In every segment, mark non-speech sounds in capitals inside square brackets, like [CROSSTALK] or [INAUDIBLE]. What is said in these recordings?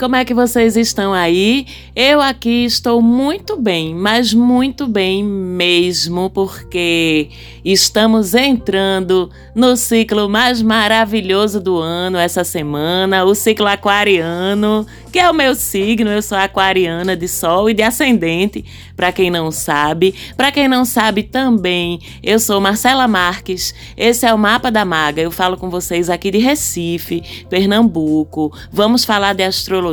Como é que vocês estão aí? Eu aqui estou muito bem, mas muito bem mesmo, porque estamos entrando no ciclo mais maravilhoso do ano essa semana, o ciclo aquariano, que é o meu signo. Eu sou aquariana de sol e de ascendente, para quem não sabe. Para quem não sabe também, eu sou Marcela Marques. Esse é o Mapa da Maga. Eu falo com vocês aqui de Recife, Pernambuco. Vamos falar de astrologia,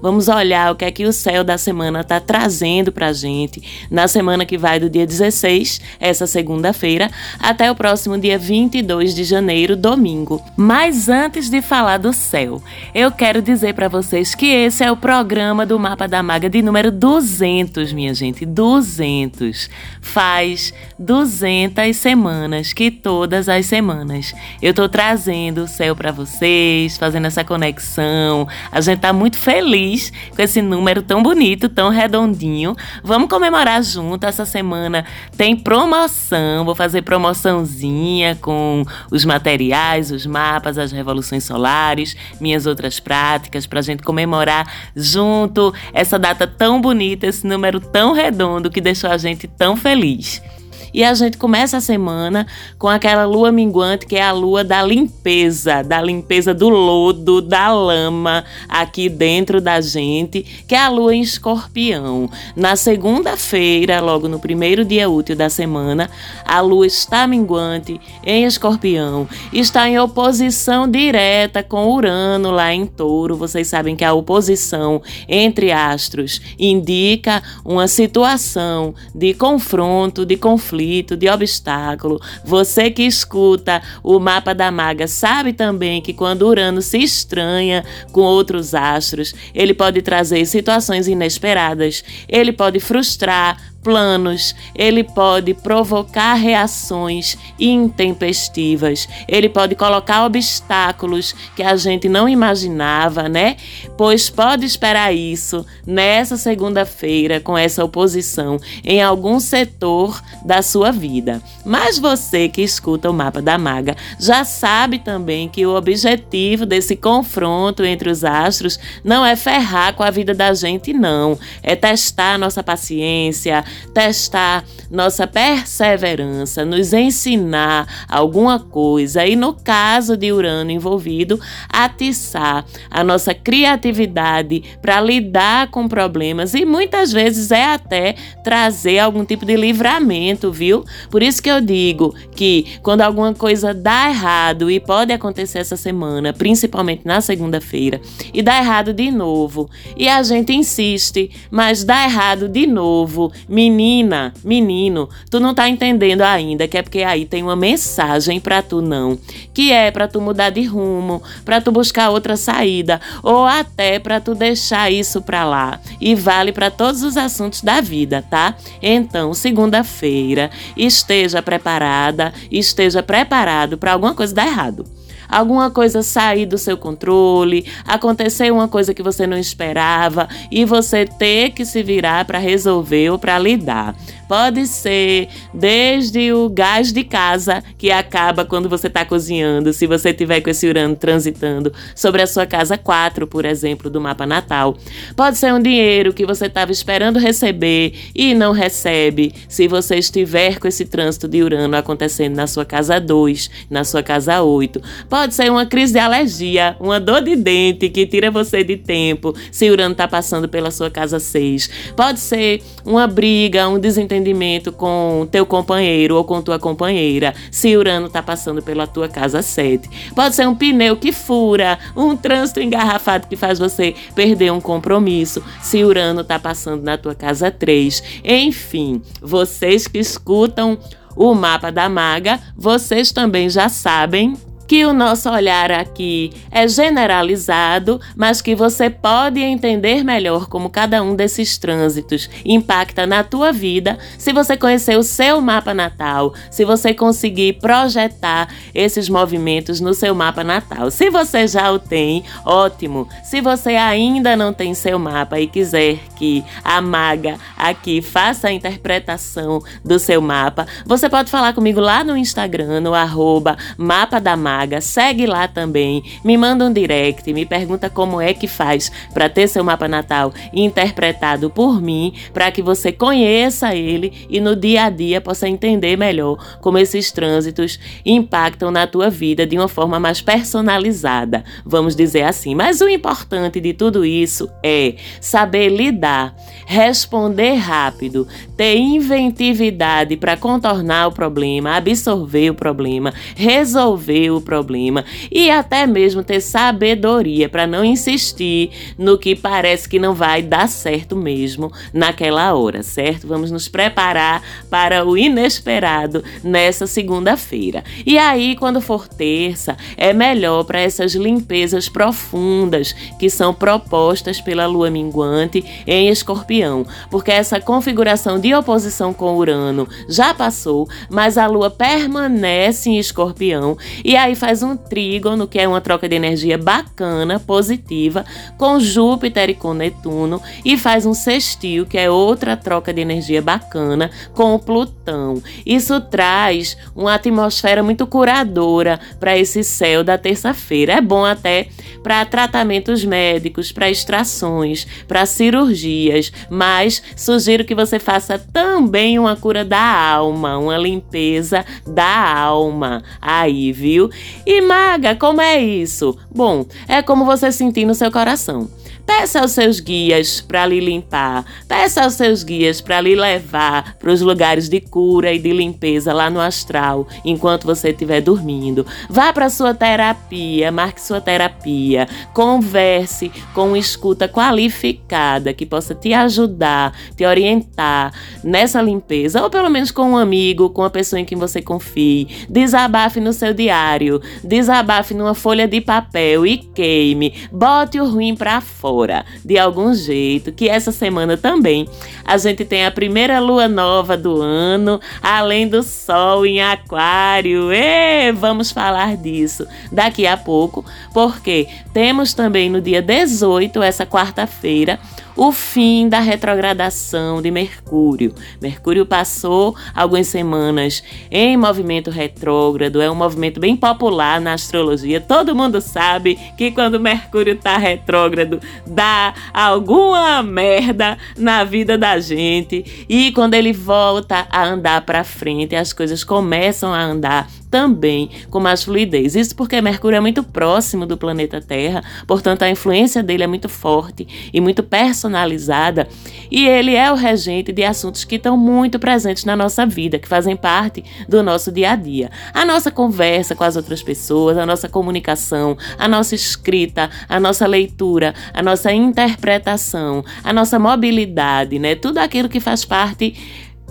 vamos olhar o que é que o céu da semana está trazendo para gente na semana que vai do dia 16, essa segunda-feira, até o próximo dia 22 de janeiro, domingo. Mas antes de falar do céu, eu quero dizer para vocês que esse é o programa do Mapa da Maga de número 200, minha gente, 200. Faz 200 semanas que todas as semanas eu tô trazendo o céu para vocês, fazendo essa conexão. A gente tá muito feliz com esse número tão bonito, tão redondinho. Vamos comemorar junto essa semana. Tem promoção, vou fazer promoçãozinha com os materiais, os mapas, as revoluções solares, minhas outras práticas pra gente comemorar junto essa data tão bonita, esse número tão redondo que deixou a gente tão feliz. E a gente começa a semana com aquela lua minguante, que é a lua da limpeza, da limpeza do lodo, da lama aqui dentro da gente, que é a lua em escorpião. Na segunda-feira, logo no primeiro dia útil da semana, a lua está minguante em escorpião, está em oposição direta com Urano lá em touro. Vocês sabem que a oposição entre astros indica uma situação de confronto, de conflito conflito, de obstáculo. Você que escuta o mapa da maga sabe também que quando Urano se estranha com outros astros, ele pode trazer situações inesperadas, ele pode frustrar planos, ele pode provocar reações intempestivas, ele pode colocar obstáculos que a gente não imaginava, né? Pois pode esperar isso nessa segunda-feira com essa oposição em algum setor da sua vida. Mas você que escuta o mapa da maga já sabe também que o objetivo desse confronto entre os astros não é ferrar com a vida da gente, não. É testar nossa paciência, testar nossa perseverança, nos ensinar alguma coisa e, no caso de Urano envolvido, atiçar a nossa criatividade para lidar com problemas e muitas vezes é até trazer algum tipo de livramento, viu? Por isso que eu digo que quando alguma coisa dá errado e pode acontecer essa semana, principalmente na segunda-feira, e dá errado de novo, e a gente insiste, mas dá errado de novo, menina, menino, tu não tá entendendo ainda que é porque aí tem uma mensagem para tu não, que é para tu mudar de rumo, para tu buscar outra saída ou até para tu deixar isso para lá. E vale para todos os assuntos da vida, tá? Então, segunda-feira, esteja preparada, esteja preparado para alguma coisa dar errado alguma coisa sair do seu controle, acontecer uma coisa que você não esperava e você ter que se virar para resolver ou para lidar. Pode ser desde o gás de casa, que acaba quando você está cozinhando, se você tiver com esse Urano transitando sobre a sua casa 4, por exemplo, do mapa natal. Pode ser um dinheiro que você estava esperando receber e não recebe, se você estiver com esse trânsito de Urano acontecendo na sua casa 2, na sua casa 8. Pode ser uma crise de alergia, uma dor de dente que tira você de tempo, se Urano está passando pela sua casa 6. Pode ser uma briga, um desentendimento com teu companheiro ou com tua companheira, se Urano tá passando pela tua casa 7. Pode ser um pneu que fura, um trânsito engarrafado que faz você perder um compromisso, se Urano tá passando na tua casa 3. Enfim, vocês que escutam o mapa da maga, vocês também já sabem que o nosso olhar aqui é generalizado, mas que você pode entender melhor como cada um desses trânsitos impacta na tua vida se você conhecer o seu mapa natal, se você conseguir projetar esses movimentos no seu mapa natal. Se você já o tem, ótimo. Se você ainda não tem seu mapa e quiser que a maga aqui faça a interpretação do seu mapa, você pode falar comigo lá no Instagram, no arroba mapa da maga Maga, segue lá também, me manda um direct, me pergunta como é que faz para ter seu mapa natal interpretado por mim, para que você conheça ele e no dia a dia possa entender melhor como esses trânsitos impactam na tua vida de uma forma mais personalizada, vamos dizer assim. Mas o importante de tudo isso é saber lidar, responder rápido, ter inventividade para contornar o problema, absorver o problema, resolver o problema e até mesmo ter sabedoria para não insistir no que parece que não vai dar certo mesmo naquela hora, certo? Vamos nos preparar para o inesperado nessa segunda-feira. E aí, quando for terça, é melhor para essas limpezas profundas que são propostas pela lua minguante em escorpião, porque essa configuração de oposição com Urano já passou, mas a lua permanece em escorpião e aí faz um trígono, que é uma troca de energia bacana, positiva, com Júpiter e com Netuno, e faz um sextil, que é outra troca de energia bacana, com Plutão. Isso traz uma atmosfera muito curadora para esse céu da terça-feira. É bom até para tratamentos médicos, para extrações, para cirurgias, mas sugiro que você faça também uma cura da alma, uma limpeza da alma. Aí, viu? E maga, como é isso? Bom, é como você sentir no seu coração. Peça aos seus guias para lhe limpar. Peça aos seus guias para lhe levar para os lugares de cura e de limpeza lá no astral, enquanto você estiver dormindo. Vá para sua terapia, marque sua terapia, converse com uma escuta qualificada que possa te ajudar, te orientar nessa limpeza, ou pelo menos com um amigo, com uma pessoa em quem você confie. Desabafe no seu diário, desabafe numa folha de papel e queime. Bote o ruim para fora de algum jeito, que essa semana também a gente tem a primeira lua nova do ano, além do sol em Aquário. E vamos falar disso daqui a pouco, porque temos também no dia 18, essa quarta-feira, o fim da retrogradação de Mercúrio. Mercúrio passou algumas semanas em movimento retrógrado, é um movimento bem popular na astrologia. Todo mundo sabe que quando Mercúrio está retrógrado, dá alguma merda na vida da gente. E quando ele volta a andar para frente, as coisas começam a andar também com mais fluidez. Isso porque Mercúrio é muito próximo do planeta Terra, portanto a influência dele é muito forte e muito personalizada, e ele é o regente de assuntos que estão muito presentes na nossa vida, que fazem parte do nosso dia a dia. A nossa conversa com as outras pessoas, a nossa comunicação, a nossa escrita, a nossa leitura, a nossa interpretação, a nossa mobilidade, né? Tudo aquilo que faz parte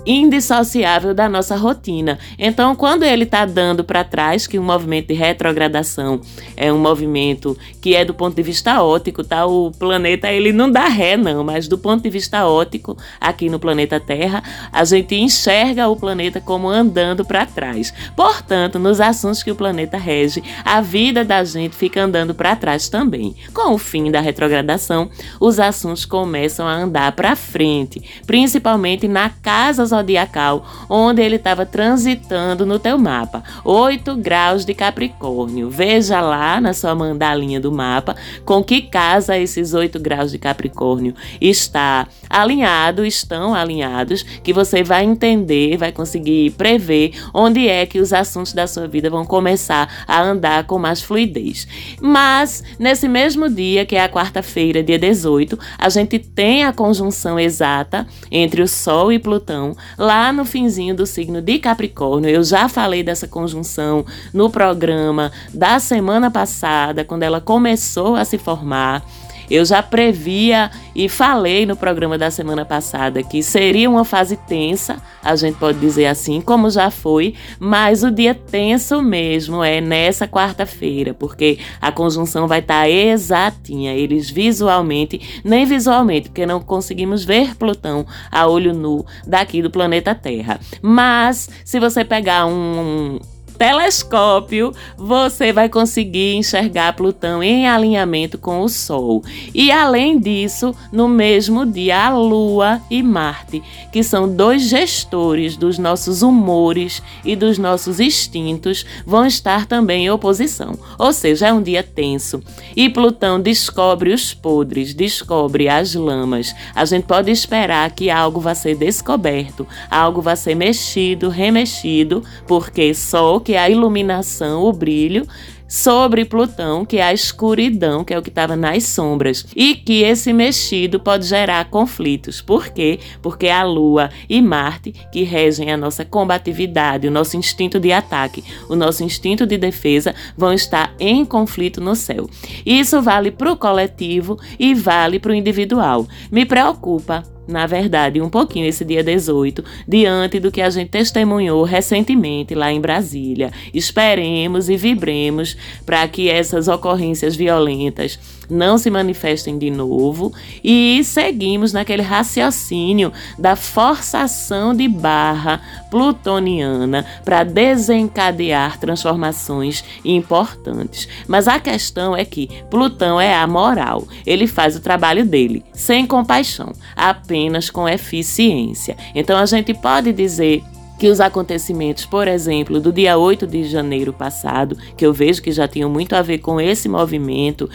indissociável da nossa rotina. Então, quando ele está dando para trás, que o movimento de retrogradação é um movimento que é do ponto de vista óptico, tá? O planeta ele não dá ré não, mas do ponto de vista óptico, aqui no planeta Terra, a gente enxerga o planeta como andando para trás. Portanto, nos assuntos que o planeta rege, a vida da gente fica andando para trás também. Com o fim da retrogradação, os assuntos começam a andar para frente, principalmente na casa zodiacal onde ele estava transitando no teu mapa. 8 graus de Capricórnio. Veja lá na sua mandalinha do mapa com que casa esses 8 graus de Capricórnio está alinhado, estão alinhados, que você vai entender, vai conseguir prever onde é que os assuntos da sua vida vão começar a andar com mais fluidez. Mas nesse mesmo dia, que é a quarta-feira, dia 18, a gente tem a conjunção exata entre o Sol e Plutão lá no finzinho do signo de Capricórnio. Eu já falei dessa conjunção no programa da semana passada, quando ela começou a se formar. Eu já previa e falei no programa da semana passada que seria uma fase tensa, a gente pode dizer assim, como já foi, mas o dia tenso mesmo é nessa quarta-feira, porque a conjunção vai estar tá exatinha. Eles visualmente, nem visualmente, porque não conseguimos ver Plutão a olho nu daqui do planeta Terra. Mas se você pegar um telescópio, você vai conseguir enxergar Plutão em alinhamento com o Sol. E além disso, no mesmo dia, a Lua e Marte, que são dois gestores dos nossos humores e dos nossos instintos, vão estar também em oposição. Ou seja, é um dia tenso. E Plutão descobre os podres, descobre as lamas. A gente pode esperar que algo vai ser descoberto, algo vai ser mexido, remexido, porque Sol, que é a iluminação, o brilho, sobre Plutão, que é a escuridão, que é o que estava nas sombras, e que esse mexido pode gerar conflitos. Por quê? Porque a Lua e Marte, que regem a nossa combatividade, o nosso instinto de ataque, o nosso instinto de defesa, vão estar em conflito no céu. Isso vale para o coletivo e vale para o individual. Me preocupa na verdade, um pouquinho esse dia 18, diante do que a gente testemunhou recentemente lá em Brasília. Esperemos e vibremos para que essas ocorrências violentas não se manifestem de novo e seguimos naquele raciocínio da forçação de barra plutoniana para desencadear transformações importantes. Mas a questão é que Plutão é amoral, ele faz o trabalho dele sem compaixão, apenas com eficiência. Então a gente pode dizer que os acontecimentos, por exemplo, do dia 8 de janeiro passado, que eu vejo que já tinham muito a ver com esse movimento,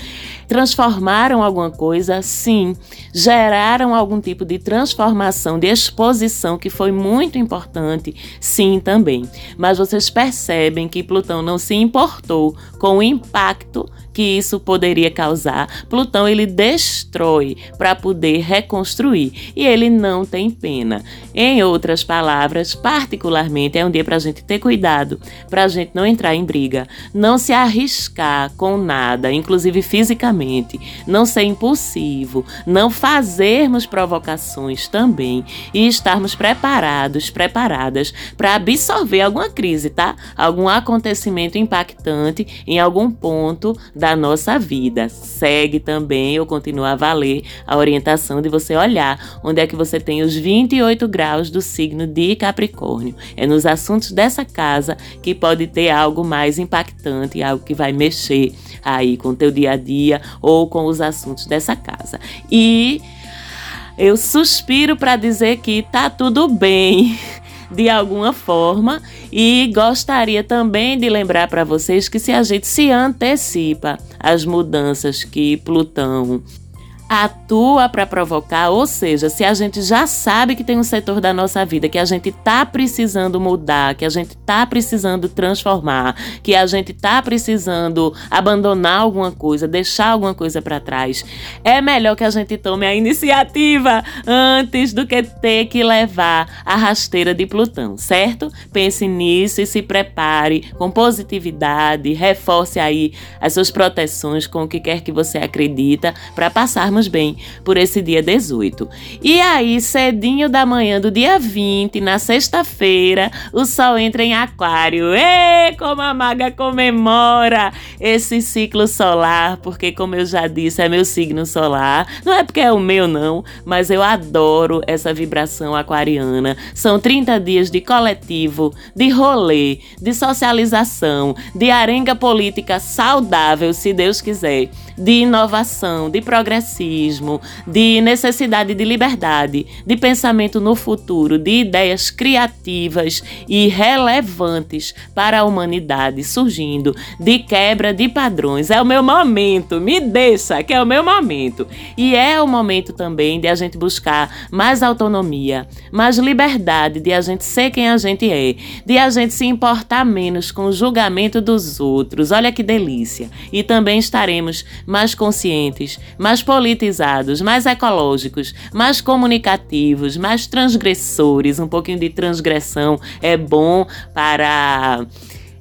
transformaram alguma coisa? Sim. Geraram algum tipo de transformação, de exposição que foi muito importante? Sim, também. Mas vocês percebem que Plutão não se importou com o impacto que isso poderia causar. Plutão ele destrói para poder reconstruir e ele não tem pena. Em outras palavras, particularmente é um dia para a gente ter cuidado, para a gente não entrar em briga, não se arriscar com nada, inclusive fisicamente, não ser impulsivo, não fazermos provocações também e estarmos preparados, preparadas para absorver alguma crise, tá? Algum acontecimento impactante em algum ponto da nossa vida. Segue também ou continua a valer a orientação de você olhar onde é que você tem os 28 graus do signo de Capricórnio. É nos assuntos dessa casa que pode ter algo mais impactante, algo que vai mexer aí com o teu dia a dia ou com os assuntos dessa casa. E eu suspiro para dizer que tá tudo bem [LAUGHS] de alguma forma e gostaria também de lembrar para vocês que se a gente se antecipa às mudanças que Plutão atua para provocar, ou seja, se a gente já sabe que tem um setor da nossa vida que a gente está precisando mudar, que a gente está precisando transformar, que a gente está precisando abandonar alguma coisa, deixar alguma coisa para trás, é melhor que a gente tome a iniciativa antes do que ter que levar a rasteira de Plutão, certo? Pense nisso e se prepare com positividade, reforce aí as suas proteções com o que quer que você acredita para passarmos bem por esse dia 18. E aí, cedinho da manhã do dia 20, na sexta-feira, o sol entra em Aquário. Ê, como a maga comemora esse ciclo solar, porque, como eu já disse, é meu signo solar. Não é porque é o meu, não, mas eu adoro essa vibração aquariana. São 30 dias de coletivo, de rolê, de socialização, de arenga política saudável, se Deus quiser, de inovação, de progressismo de necessidade de liberdade, de pensamento no futuro, de ideias criativas e relevantes para a humanidade surgindo, de quebra de padrões. É o meu momento, me deixa, que é o meu momento. E é o momento também de a gente buscar mais autonomia, mais liberdade de a gente ser quem a gente é, de a gente se importar menos com o julgamento dos outros. Olha que delícia. E também estaremos mais conscientes, mais políticos politizados, mais ecológicos, mais comunicativos, mais transgressores. Um pouquinho de transgressão é bom para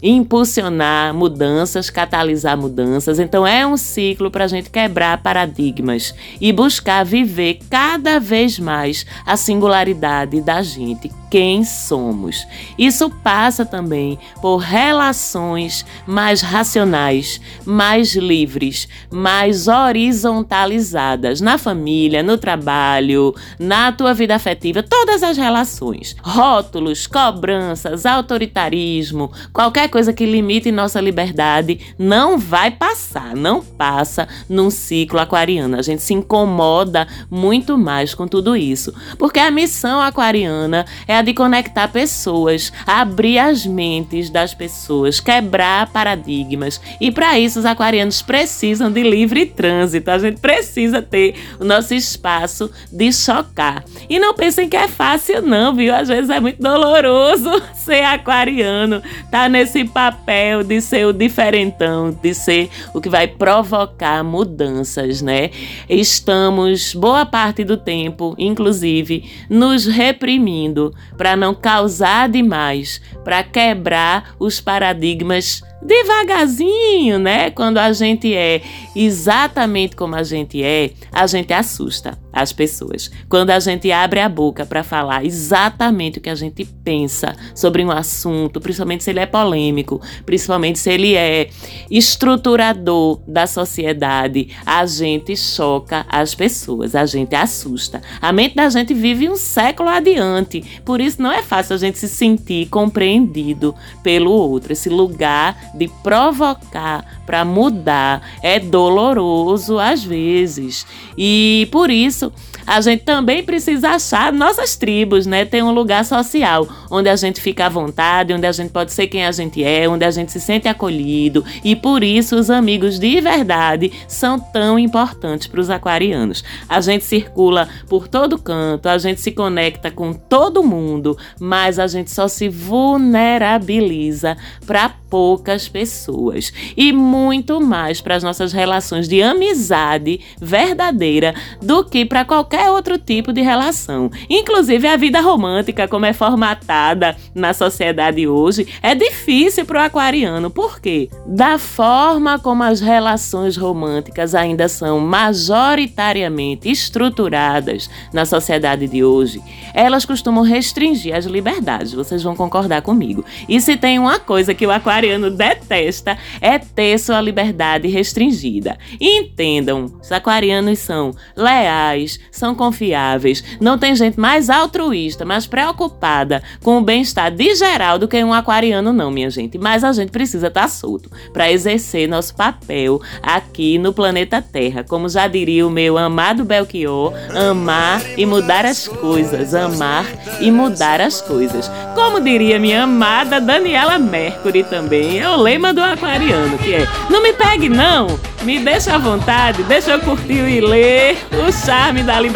impulsionar mudanças, catalisar mudanças. Então é um ciclo para a gente quebrar paradigmas e buscar viver cada vez mais a singularidade da gente quem somos. Isso passa também por relações mais racionais, mais livres, mais horizontalizadas na família, no trabalho, na tua vida afetiva, todas as relações. Rótulos, cobranças, autoritarismo, qualquer coisa que limite nossa liberdade não vai passar, não passa num ciclo aquariano. A gente se incomoda muito mais com tudo isso, porque a missão aquariana é a de conectar pessoas, abrir as mentes das pessoas, quebrar paradigmas. E para isso os aquarianos precisam de livre trânsito. A gente precisa ter o nosso espaço de chocar. E não pensem que é fácil não, viu? Às vezes é muito doloroso [LAUGHS] ser aquariano, tá nesse papel de ser o diferentão, de ser o que vai provocar mudanças, né? Estamos boa parte do tempo, inclusive, nos reprimindo para não causar demais, para quebrar os paradigmas devagarzinho, né? Quando a gente é exatamente como a gente é, a gente assusta as pessoas. Quando a gente abre a boca para falar exatamente o que a gente pensa sobre um assunto, principalmente se ele é polêmico, principalmente se ele é estruturador da sociedade, a gente choca as pessoas, a gente assusta. A mente da gente vive um século adiante, por isso não é fácil a gente se sentir compreendido pelo outro. Esse lugar de provocar para mudar é doloroso às vezes. E por isso a gente também precisa achar nossas tribos, né? Ter um lugar social onde a gente fica à vontade, onde a gente pode ser quem a gente é, onde a gente se sente acolhido. E por isso os amigos de verdade são tão importantes para os aquarianos. A gente circula por todo canto, a gente se conecta com todo mundo, mas a gente só se vulnerabiliza para poucas pessoas e muito mais para as nossas relações de amizade verdadeira do que para qualquer outro tipo de relação. Inclusive a vida romântica, como é formatada na sociedade hoje, é difícil para o aquariano. Por quê? Da forma como as relações românticas ainda são majoritariamente estruturadas na sociedade de hoje, elas costumam restringir as liberdades. Vocês vão concordar comigo. E se tem uma coisa que o aquariano detesta é ter sua liberdade restringida. entendam, os aquarianos são leais, são confiáveis, não tem gente mais altruísta, mais preocupada com o bem-estar de geral do que um aquariano, não, minha gente. Mas a gente precisa estar tá solto para exercer nosso papel aqui no planeta Terra. Como já diria o meu amado Belchior, amar e mudar as coisas, amar e mudar as coisas. Como diria minha amada Daniela Mercury também é o lema do aquariano, que é: não me pegue não, me deixa à vontade, deixa eu curtir e ler o charme da liberdade.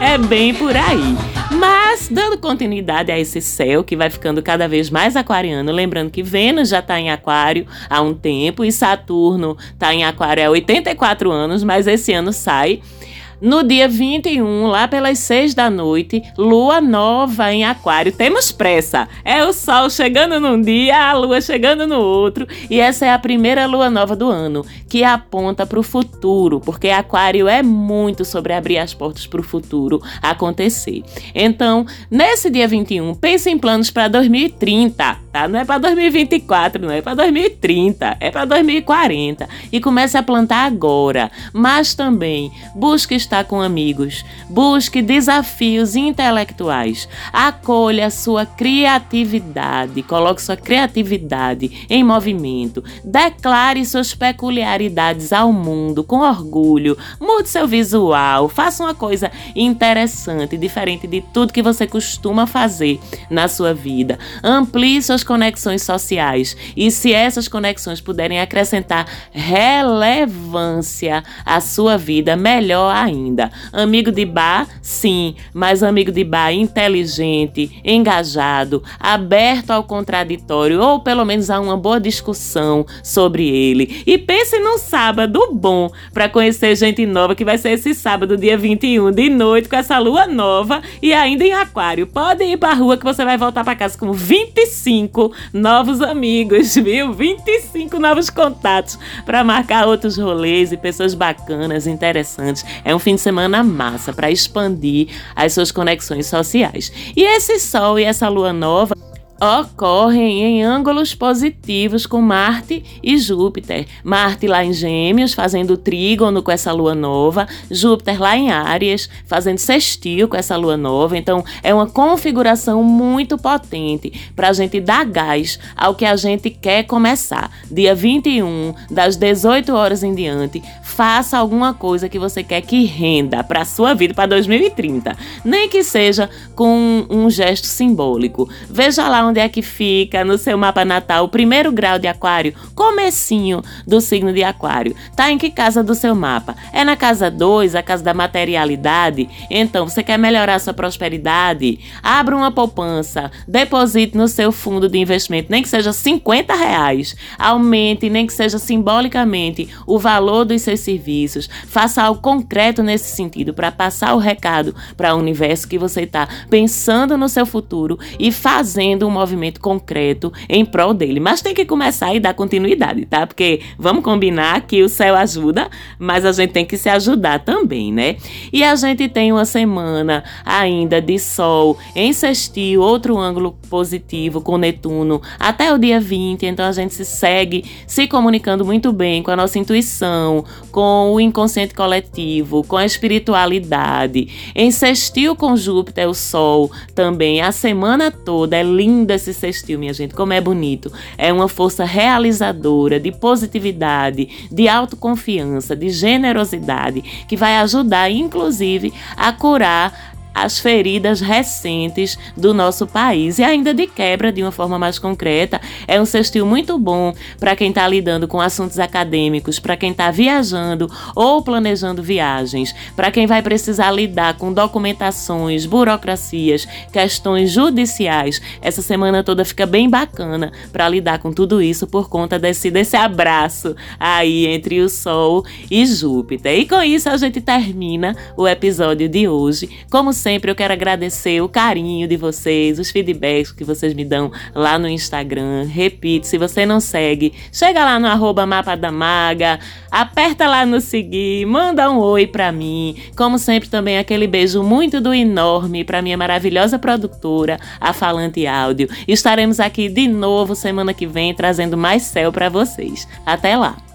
É bem por aí. Mas, dando continuidade a esse céu que vai ficando cada vez mais aquariano, lembrando que Vênus já está em Aquário há um tempo e Saturno está em Aquário há 84 anos, mas esse ano sai. No dia 21, lá pelas 6 da noite, lua nova em Aquário. Temos pressa. É o sol chegando num dia, a lua chegando no outro, e essa é a primeira lua nova do ano, que aponta para o futuro, porque Aquário é muito sobre abrir as portas para o futuro acontecer. Então, nesse dia 21, pense em planos para 2030, tá? Não é para 2024, não é para 2030, é para 2040 e comece a plantar agora. Mas também busque estar com amigos. Busque desafios intelectuais. Acolha sua criatividade. Coloque sua criatividade em movimento. Declare suas peculiaridades ao mundo com orgulho. Mude seu visual. Faça uma coisa interessante, diferente de tudo que você costuma fazer na sua vida. Amplie suas conexões sociais. E se essas conexões puderem acrescentar relevância à sua vida, melhor ainda ainda. Amigo de bar, sim, mas amigo de bar inteligente, engajado, aberto ao contraditório ou pelo menos a uma boa discussão sobre ele. E pense num sábado bom para conhecer gente nova que vai ser esse sábado, dia 21 de noite, com essa lua nova e ainda em Aquário. Pode ir pra rua que você vai voltar para casa com 25 novos amigos, [LAUGHS] viu? 25 novos contatos para marcar outros rolês e pessoas bacanas, interessantes. É um fim fim de semana massa para expandir as suas conexões sociais. E esse sol e essa lua nova ocorrem em ângulos positivos com Marte e Júpiter. Marte lá em Gêmeos, fazendo trígono com essa lua nova, Júpiter lá em Áries, fazendo sextil com essa lua nova. Então, é uma configuração muito potente para a gente dar gás ao que a gente quer começar. Dia 21, das 18 horas em diante, faça alguma coisa que você quer que renda para sua vida para 2030. Nem que seja com um gesto simbólico. Veja lá onde é que fica no seu mapa natal o primeiro grau de aquário, comecinho do signo de aquário. Tá em que casa do seu mapa? É na casa 2, a casa da materialidade? Então, você quer melhorar sua prosperidade? Abra uma poupança, deposite no seu fundo de investimento, nem que seja 50 reais. Aumente, nem que seja simbolicamente, o valor dos seus serviços. Faça algo concreto nesse sentido para passar o recado para o universo que você está pensando no seu futuro e fazendo um movimento concreto em prol dele. Mas tem que começar e dar continuidade, tá? Porque vamos combinar que o céu ajuda, mas a gente tem que se ajudar também, né? E a gente tem uma semana ainda de sol em sextil, outro ângulo positivo com Netuno até o dia 20, então a gente se segue se comunicando muito bem com a nossa intuição, com o inconsciente coletivo, com a espiritualidade. Em sextil com Júpiter, o Sol também, a semana toda é linda esse sextil, minha gente, como é bonito. É uma força realizadora, de positividade, de autoconfiança, de generosidade, que vai ajudar, inclusive, a curar as feridas recentes do nosso país. E ainda de quebra, de uma forma mais concreta, é um sextil muito bom para quem está lidando com assuntos acadêmicos, para quem está viajando ou planejando viagens, para quem vai precisar lidar com documentações, burocracias, questões judiciais. Essa semana toda fica bem bacana para lidar com tudo isso por conta desse, desse abraço aí entre o Sol e Júpiter. E com isso a gente termina o episódio de hoje. Como sempre, eu quero agradecer o carinho de vocês, os feedbacks que vocês me dão lá no Instagram. Repito, se você não segue, chega lá no arroba Mapa da Maga, aperta lá no seguir, manda um oi pra mim. Como sempre, também aquele beijo muito do enorme pra minha maravilhosa produtora, a Falante Áudio. Estaremos aqui de novo semana que vem trazendo mais céu para vocês. Até lá!